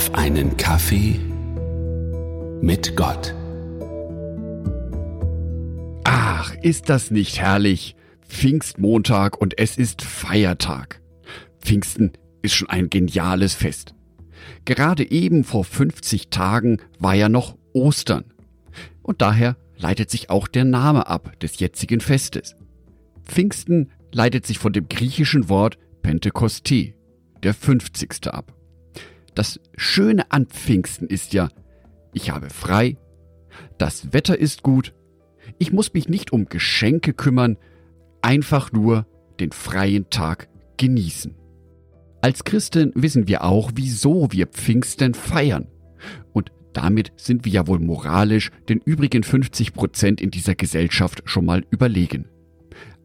auf einen Kaffee mit Gott. Ach, ist das nicht herrlich? Pfingstmontag und es ist Feiertag. Pfingsten ist schon ein geniales Fest. Gerade eben vor 50 Tagen war ja noch Ostern. Und daher leitet sich auch der Name ab des jetzigen Festes. Pfingsten leitet sich von dem griechischen Wort Pentekoste, der 50. ab. Das Schöne an Pfingsten ist ja, ich habe frei, das Wetter ist gut, ich muss mich nicht um Geschenke kümmern, einfach nur den freien Tag genießen. Als Christen wissen wir auch, wieso wir Pfingsten feiern. Und damit sind wir ja wohl moralisch den übrigen 50 Prozent in dieser Gesellschaft schon mal überlegen.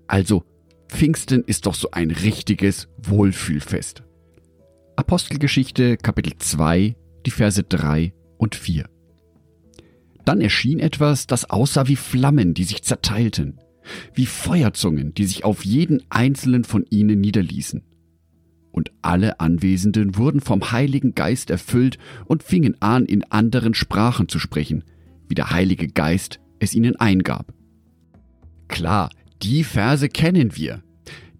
Also, Pfingsten ist doch so ein richtiges Wohlfühlfest. Apostelgeschichte Kapitel 2, die Verse 3 und 4. Dann erschien etwas, das aussah wie Flammen, die sich zerteilten, wie Feuerzungen, die sich auf jeden einzelnen von ihnen niederließen. Und alle Anwesenden wurden vom Heiligen Geist erfüllt und fingen an, in anderen Sprachen zu sprechen, wie der Heilige Geist es ihnen eingab. Klar, die Verse kennen wir.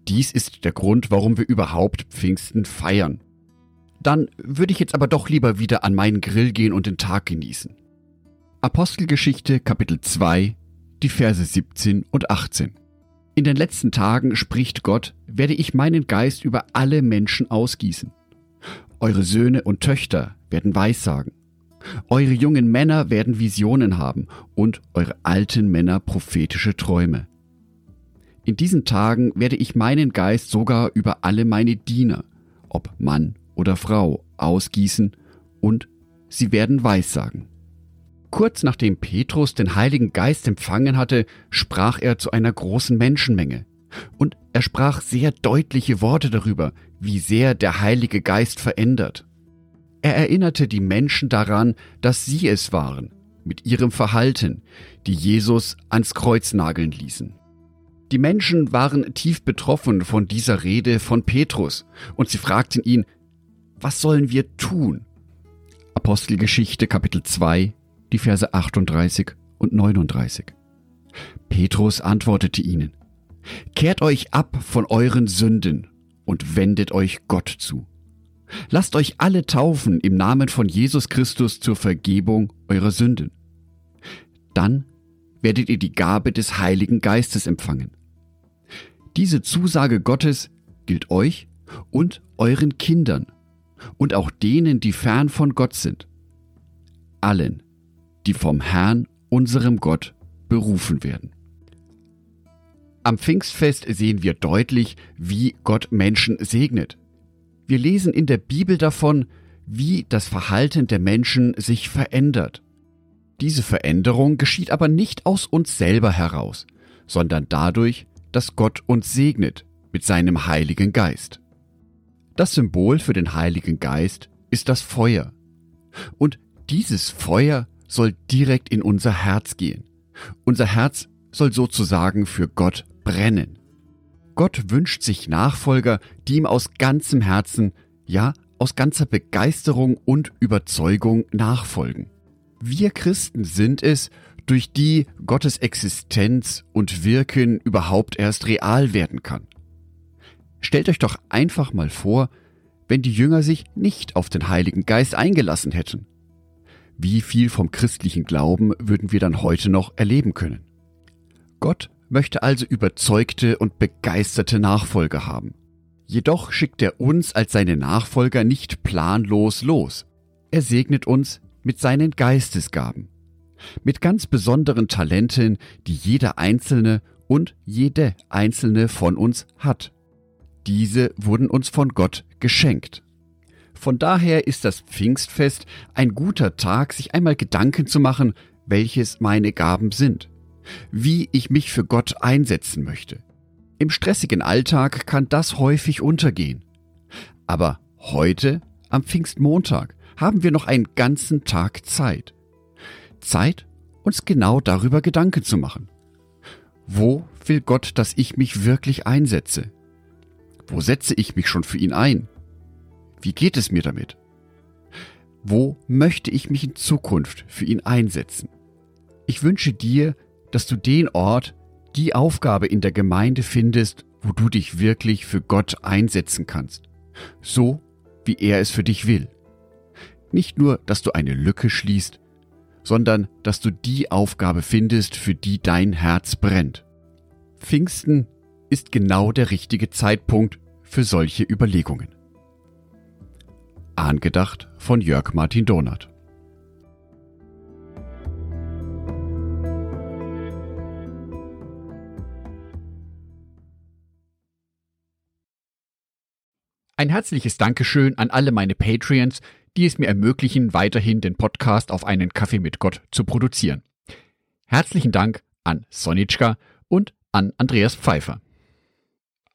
Dies ist der Grund, warum wir überhaupt Pfingsten feiern. Dann würde ich jetzt aber doch lieber wieder an meinen Grill gehen und den Tag genießen. Apostelgeschichte Kapitel 2, die Verse 17 und 18. In den letzten Tagen spricht Gott, werde ich meinen Geist über alle Menschen ausgießen. Eure Söhne und Töchter werden Weissagen. Eure jungen Männer werden Visionen haben und eure alten Männer prophetische Träume. In diesen Tagen werde ich meinen Geist sogar über alle meine Diener, ob Mann oder Frau ausgießen und sie werden Weissagen. Kurz nachdem Petrus den Heiligen Geist empfangen hatte, sprach er zu einer großen Menschenmenge. Und er sprach sehr deutliche Worte darüber, wie sehr der Heilige Geist verändert. Er erinnerte die Menschen daran, dass sie es waren, mit ihrem Verhalten, die Jesus ans Kreuz nageln ließen. Die Menschen waren tief betroffen von dieser Rede von Petrus, und sie fragten ihn, was sollen wir tun? Apostelgeschichte Kapitel 2, die Verse 38 und 39. Petrus antwortete ihnen, Kehrt euch ab von euren Sünden und wendet euch Gott zu. Lasst euch alle taufen im Namen von Jesus Christus zur Vergebung eurer Sünden. Dann werdet ihr die Gabe des Heiligen Geistes empfangen. Diese Zusage Gottes gilt euch und euren Kindern und auch denen, die fern von Gott sind, allen, die vom Herrn, unserem Gott, berufen werden. Am Pfingstfest sehen wir deutlich, wie Gott Menschen segnet. Wir lesen in der Bibel davon, wie das Verhalten der Menschen sich verändert. Diese Veränderung geschieht aber nicht aus uns selber heraus, sondern dadurch, dass Gott uns segnet mit seinem Heiligen Geist. Das Symbol für den Heiligen Geist ist das Feuer. Und dieses Feuer soll direkt in unser Herz gehen. Unser Herz soll sozusagen für Gott brennen. Gott wünscht sich Nachfolger, die ihm aus ganzem Herzen, ja aus ganzer Begeisterung und Überzeugung nachfolgen. Wir Christen sind es, durch die Gottes Existenz und Wirken überhaupt erst real werden kann. Stellt euch doch einfach mal vor, wenn die Jünger sich nicht auf den Heiligen Geist eingelassen hätten. Wie viel vom christlichen Glauben würden wir dann heute noch erleben können? Gott möchte also überzeugte und begeisterte Nachfolger haben. Jedoch schickt er uns als seine Nachfolger nicht planlos los. Er segnet uns mit seinen Geistesgaben, mit ganz besonderen Talenten, die jeder Einzelne und jede Einzelne von uns hat. Diese wurden uns von Gott geschenkt. Von daher ist das Pfingstfest ein guter Tag, sich einmal Gedanken zu machen, welches meine Gaben sind, wie ich mich für Gott einsetzen möchte. Im stressigen Alltag kann das häufig untergehen. Aber heute, am Pfingstmontag, haben wir noch einen ganzen Tag Zeit. Zeit, uns genau darüber Gedanken zu machen. Wo will Gott, dass ich mich wirklich einsetze? Wo setze ich mich schon für ihn ein? Wie geht es mir damit? Wo möchte ich mich in Zukunft für ihn einsetzen? Ich wünsche dir, dass du den Ort, die Aufgabe in der Gemeinde findest, wo du dich wirklich für Gott einsetzen kannst. So, wie er es für dich will. Nicht nur, dass du eine Lücke schließt, sondern dass du die Aufgabe findest, für die dein Herz brennt. Pfingsten ist genau der richtige Zeitpunkt für solche Überlegungen. Angedacht von Jörg Martin Donath. Ein herzliches Dankeschön an alle meine Patreons, die es mir ermöglichen, weiterhin den Podcast auf einen Kaffee mit Gott zu produzieren. Herzlichen Dank an Sonitschka und an Andreas Pfeiffer.